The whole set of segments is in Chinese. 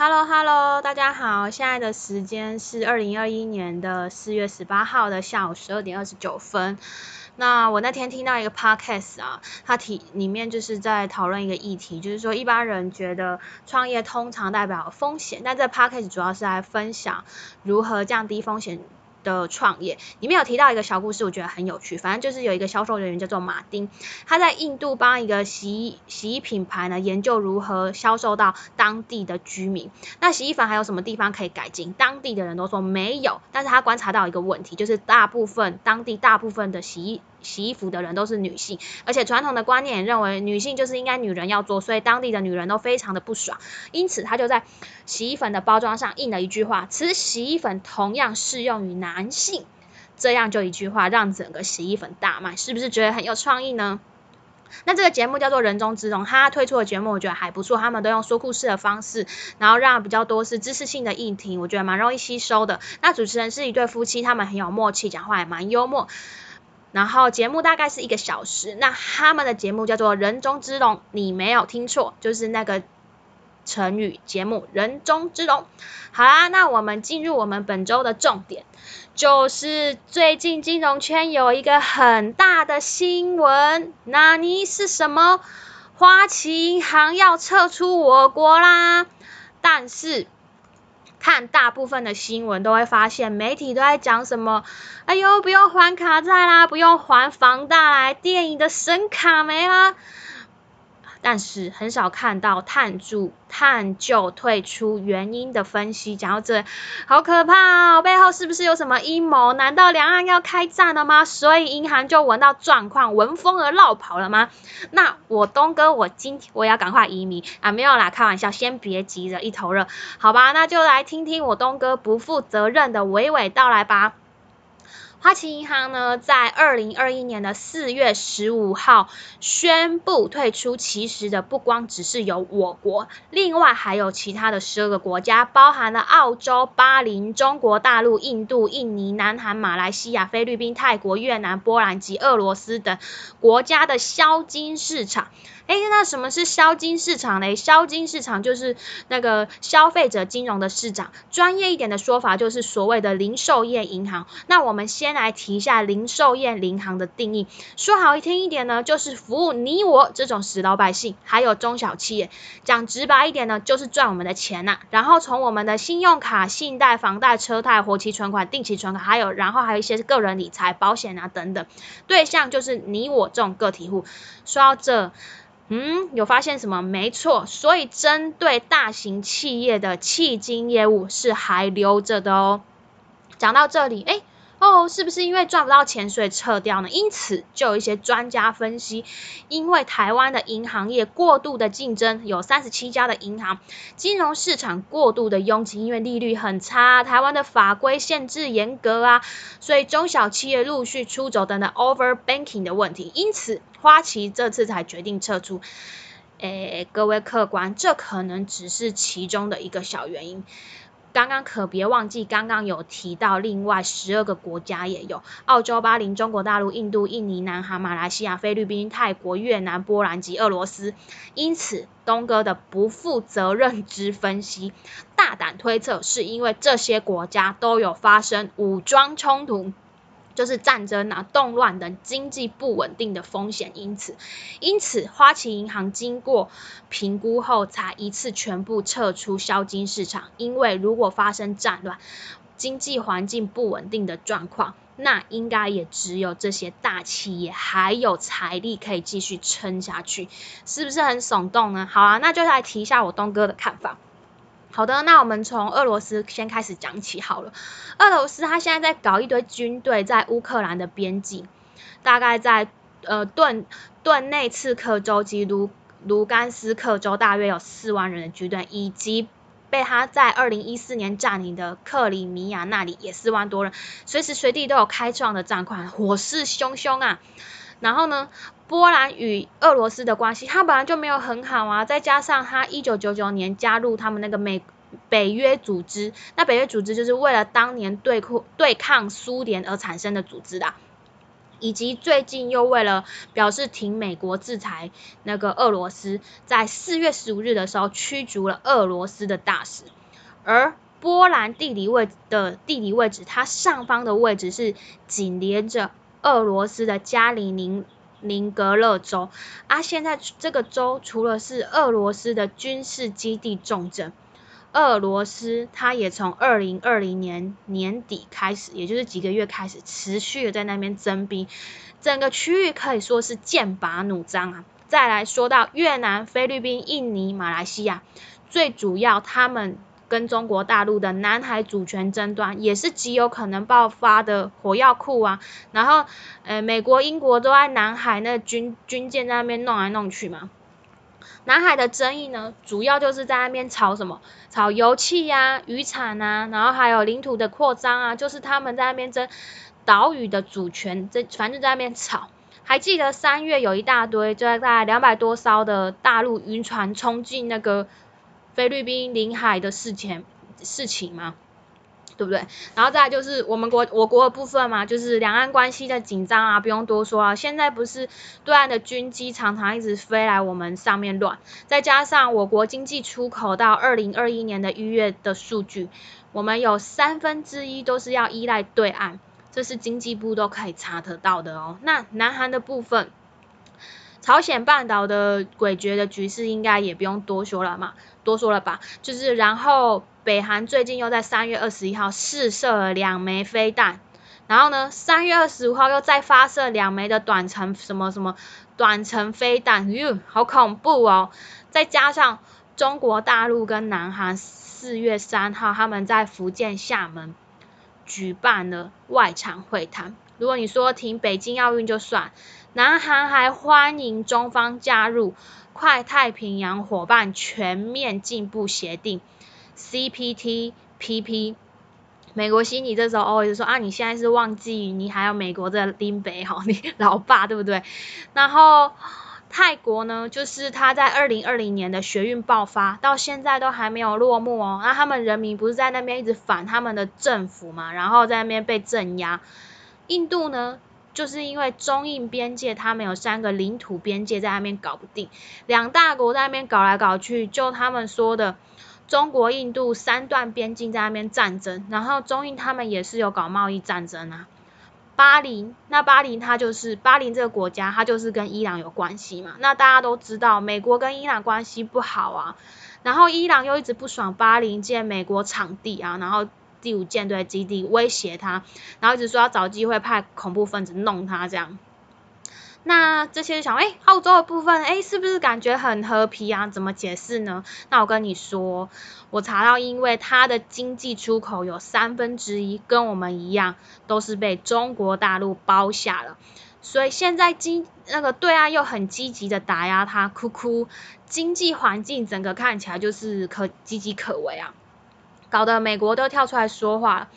Hello Hello，大家好，现在的时间是二零二一年的四月十八号的下午十二点二十九分。那我那天听到一个 podcast 啊，它题里面就是在讨论一个议题，就是说一般人觉得创业通常代表风险，但这 podcast 主要是来分享如何降低风险。的创业里面有提到一个小故事，我觉得很有趣。反正就是有一个销售人员叫做马丁，他在印度帮一个洗衣洗衣品牌呢研究如何销售到当地的居民。那洗衣粉还有什么地方可以改进？当地的人都说没有，但是他观察到一个问题，就是大部分当地大部分的洗衣洗衣服的人都是女性，而且传统的观念认为女性就是应该女人要做，所以当地的女人都非常的不爽。因此他就在洗衣粉的包装上印了一句话：此洗衣粉同样适用于男性。这样就一句话，让整个洗衣粉大卖，是不是觉得很有创意呢？那这个节目叫做人中之龙，他推出的节目我觉得还不错，他们都用说故事的方式，然后让比较多是知识性的议题，我觉得蛮容易吸收的。那主持人是一对夫妻，他们很有默契，讲话也蛮幽默。然后节目大概是一个小时，那他们的节目叫做人中之龙，你没有听错，就是那个成语节目人中之龙。好啦，那我们进入我们本周的重点，就是最近金融圈有一个很大的新闻，那你是什么？花旗银行要撤出我国啦，但是。看大部分的新闻都会发现，媒体都在讲什么？哎呦，不用还卡债啦，不用还房贷啦，电影的神卡没啦。但是很少看到探注、探究退出原因的分析，讲到这，好可怕哦！背后是不是有什么阴谋？难道两岸要开战了吗？所以银行就闻到状况，闻风而绕跑了吗？那我东哥，我今天我要赶快移民啊！没有啦，开玩笑，先别急着一头热，好吧？那就来听听我东哥不负责任的娓娓道来吧。花旗银行呢，在二零二一年的四月十五号宣布退出，其实的不光只是有我国，另外还有其他的十二个国家，包含了澳洲、巴林、中国大陆、印度、印尼、南韩、马来西亚、菲律宾、泰国、越南、波兰及俄罗斯等国家的销金市场。哎，那什么是销金市场嘞？销金市场就是那个消费者金融的市场，专业一点的说法就是所谓的零售业银行。那我们先先来提一下零售业银行的定义，说好听一点呢，就是服务你我这种死老百姓，还有中小企业。讲直白一点呢，就是赚我们的钱呐。然后从我们的信用卡、信贷、房贷、车贷、活期存款、定期存款，还有然后还有一些个人理财、保险啊等等，对象就是你我这种个体户。说到这。嗯，有发现什么？没错，所以针对大型企业的迄金业务是还留着的哦。讲到这里，哎。哦，是不是因为赚不到钱所以撤掉呢？因此就有一些专家分析，因为台湾的银行业过度的竞争，有三十七家的银行，金融市场过度的拥挤，因为利率很差，台湾的法规限制严格啊，所以中小企业陆续出走等等 over banking 的问题，因此花旗这次才决定撤出。诶，各位客官，这可能只是其中的一个小原因。刚刚可别忘记，刚刚有提到另外十二个国家也有：澳洲、巴林、中国大陆、印度、印尼、南韩、马来西亚、菲律宾、泰国、越南、波兰及俄罗斯。因此，东哥的不负责任之分析，大胆推测，是因为这些国家都有发生武装冲突。就是战争啊、动乱等经济不稳定的风险，因此，因此花旗银行经过评估后，才一次全部撤出销金市场。因为如果发生战乱、经济环境不稳定的状况，那应该也只有这些大企业还有财力可以继续撑下去，是不是很耸动呢？好啊，那就来提一下我东哥的看法。好的，那我们从俄罗斯先开始讲起好了。俄罗斯他现在在搞一堆军队在乌克兰的边境，大概在呃顿顿内茨克州及卢卢甘斯克州大约有四万人的军队，以及被他在二零一四年占领的克里米亚那里也四万多人，随时随地都有开创的战况，火势汹汹啊。然后呢？波兰与俄罗斯的关系，它本来就没有很好啊，再加上它一九九九年加入他们那个美北约组织，那北约组织就是为了当年对抗对抗苏联而产生的组织的。以及最近又为了表示挺美国制裁那个俄罗斯，在四月十五日的时候驱逐了俄罗斯的大使，而波兰地理位的地理位置，它上方的位置是紧连着俄罗斯的加里宁宁格勒州，啊，现在这个州除了是俄罗斯的军事基地重镇。俄罗斯，它也从二零二零年年底开始，也就是几个月开始，持续的在那边征兵，整个区域可以说是剑拔弩张啊。再来说到越南、菲律宾、印尼、马来西亚，最主要他们跟中国大陆的南海主权争端，也是极有可能爆发的火药库啊。然后，呃，美国、英国都在南海那军军舰在那边弄来弄去嘛。南海的争议呢，主要就是在那边炒什么，炒油气呀、渔产啊，然后还有领土的扩张啊，就是他们在那边争岛屿的主权，这反正在那边炒。还记得三月有一大堆，就在大概两百多艘的大陆渔船冲进那个菲律宾领海的事情事情吗？对不对？然后再就是我们国我国的部分嘛，就是两岸关系的紧张啊，不用多说啊。现在不是对岸的军机常常一直飞来我们上面乱，再加上我国经济出口到二零二一年的一月的数据，我们有三分之一都是要依赖对岸，这是经济部都可以查得到的哦。那南韩的部分，朝鲜半岛的诡谲的局势应该也不用多说了嘛，多说了吧？就是然后。北韩最近又在三月二十一号试射了两枚飞弹，然后呢，三月二十五号又再发射两枚的短程什么什么短程飞弹，哟，好恐怖哦！再加上中国大陆跟南韩四月三号他们在福建厦门举办了外长会谈。如果你说停北京奥运就算，南韩还欢迎中方加入快太平洋伙伴全面进步协定。CPTPP，美国心里这时候哦，就说啊，你现在是忘记你还有美国的林北哈，你老爸对不对？然后泰国呢，就是他在二零二零年的学运爆发，到现在都还没有落幕哦。那他们人民不是在那边一直反他们的政府嘛，然后在那边被镇压。印度呢，就是因为中印边界，他们有三个领土边界在那边搞不定，两大国在那边搞来搞去，就他们说的。中国、印度三段边境在那边战争，然后中印他们也是有搞贸易战争啊。巴林，那巴林它就是巴林这个国家，它就是跟伊朗有关系嘛。那大家都知道，美国跟伊朗关系不好啊，然后伊朗又一直不爽巴林建美国场地啊，然后第五舰队基地威胁他，然后一直说要找机会派恐怖分子弄他这样。那这些想，哎，澳洲的部分，哎，是不是感觉很和皮啊？怎么解释呢？那我跟你说，我查到，因为它的经济出口有三分之一跟我们一样，都是被中国大陆包下了，所以现在经那个对岸又很积极的打压它，哭哭，经济环境整个看起来就是可岌岌可危啊，搞得美国都跳出来说话，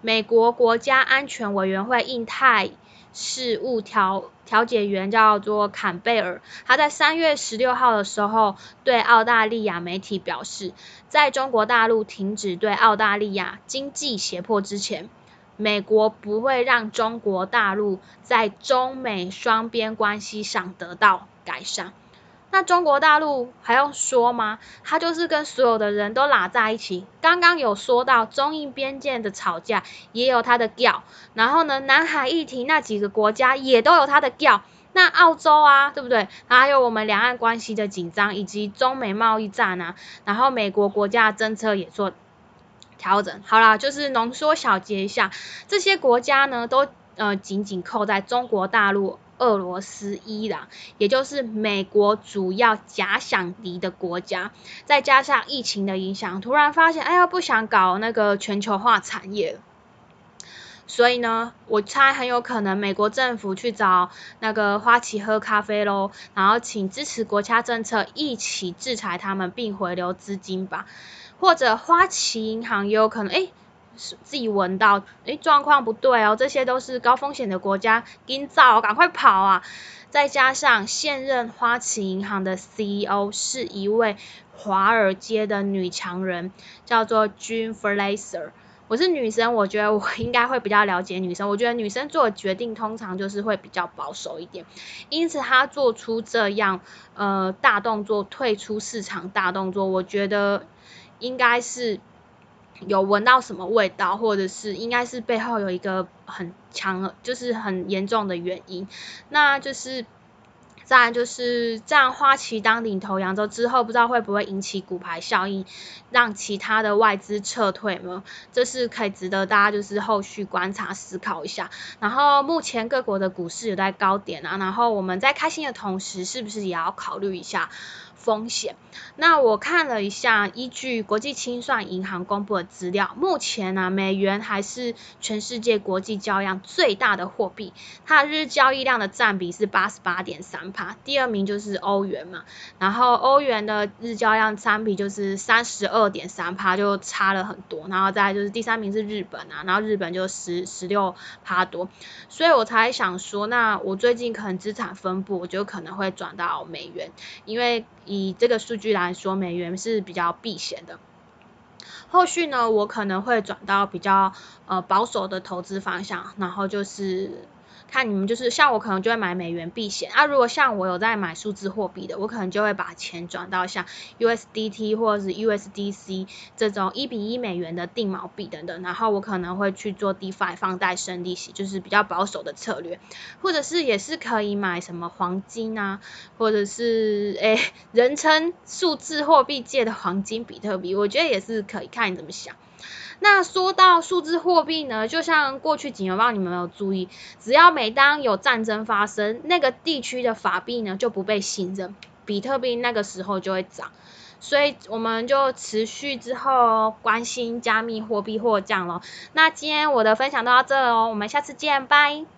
美国国家安全委员会印太。事务调调解员叫做坎贝尔，他在三月十六号的时候对澳大利亚媒体表示，在中国大陆停止对澳大利亚经济胁迫之前，美国不会让中国大陆在中美双边关系上得到改善。那中国大陆还用说吗？他就是跟所有的人都拉在一起。刚刚有说到中印边界的吵架，也有他的调。然后呢，南海议题那几个国家也都有他的调。那澳洲啊，对不对？还有我们两岸关系的紧张，以及中美贸易战啊，然后美国国家政策也做调整。好啦，就是浓缩小结一下，这些国家呢，都呃紧紧扣在中国大陆。俄罗斯、伊朗，也就是美国主要假想敌的国家，再加上疫情的影响，突然发现，哎呀，不想搞那个全球化产业了。所以呢，我猜很有可能美国政府去找那个花旗喝咖啡喽，然后请支持国家政策一起制裁他们，并回流资金吧。或者花旗银行也有可能，哎。自己闻到，诶，状况不对哦，这些都是高风险的国家，紧早赶快跑啊！再加上现任花旗银行的 CEO 是一位华尔街的女强人，叫做 June Fraser。我是女生，我觉得我应该会比较了解女生。我觉得女生做决定通常就是会比较保守一点，因此她做出这样呃大动作，退出市场大动作，我觉得应该是有闻到什么味道，或者是应该是背后有一个很强，就是很严重的原因，那就是。再就是这样，花旗当领头羊之后，之后不知道会不会引起股牌效应，让其他的外资撤退呢？这是可以值得大家就是后续观察思考一下。然后目前各国的股市有在高点啊，然后我们在开心的同时，是不是也要考虑一下？风险。那我看了一下，依据国际清算银行公布的资料，目前呢，美元还是全世界国际交易量最大的货币，它日交易量的占比是八十八点三帕，第二名就是欧元嘛，然后欧元的日交易量占比就是三十二点三帕，就差了很多，然后再就是第三名是日本啊，然后日本就十十六帕多，所以我才想说，那我最近可能资产分布，我就可能会转到美元，因为。以这个数据来说，美元是比较避险的。后续呢，我可能会转到比较呃保守的投资方向，然后就是。看你们就是像我可能就会买美元避险啊，如果像我有在买数字货币的，我可能就会把钱转到像 USDT 或者是 USDC 这种一比一美元的定锚币等等，然后我可能会去做 DeFi 放贷生利息，就是比较保守的策略，或者是也是可以买什么黄金啊，或者是诶人称数字货币界的黄金比特币，我觉得也是可以看你怎么想。那说到数字货币呢，就像过去几年，不知道你们有没有注意，只要每当有战争发生，那个地区的法币呢就不被信任，比特币那个时候就会涨，所以我们就持续之后关心加密货币或降咯。那今天我的分享到这哦，我们下次见，拜。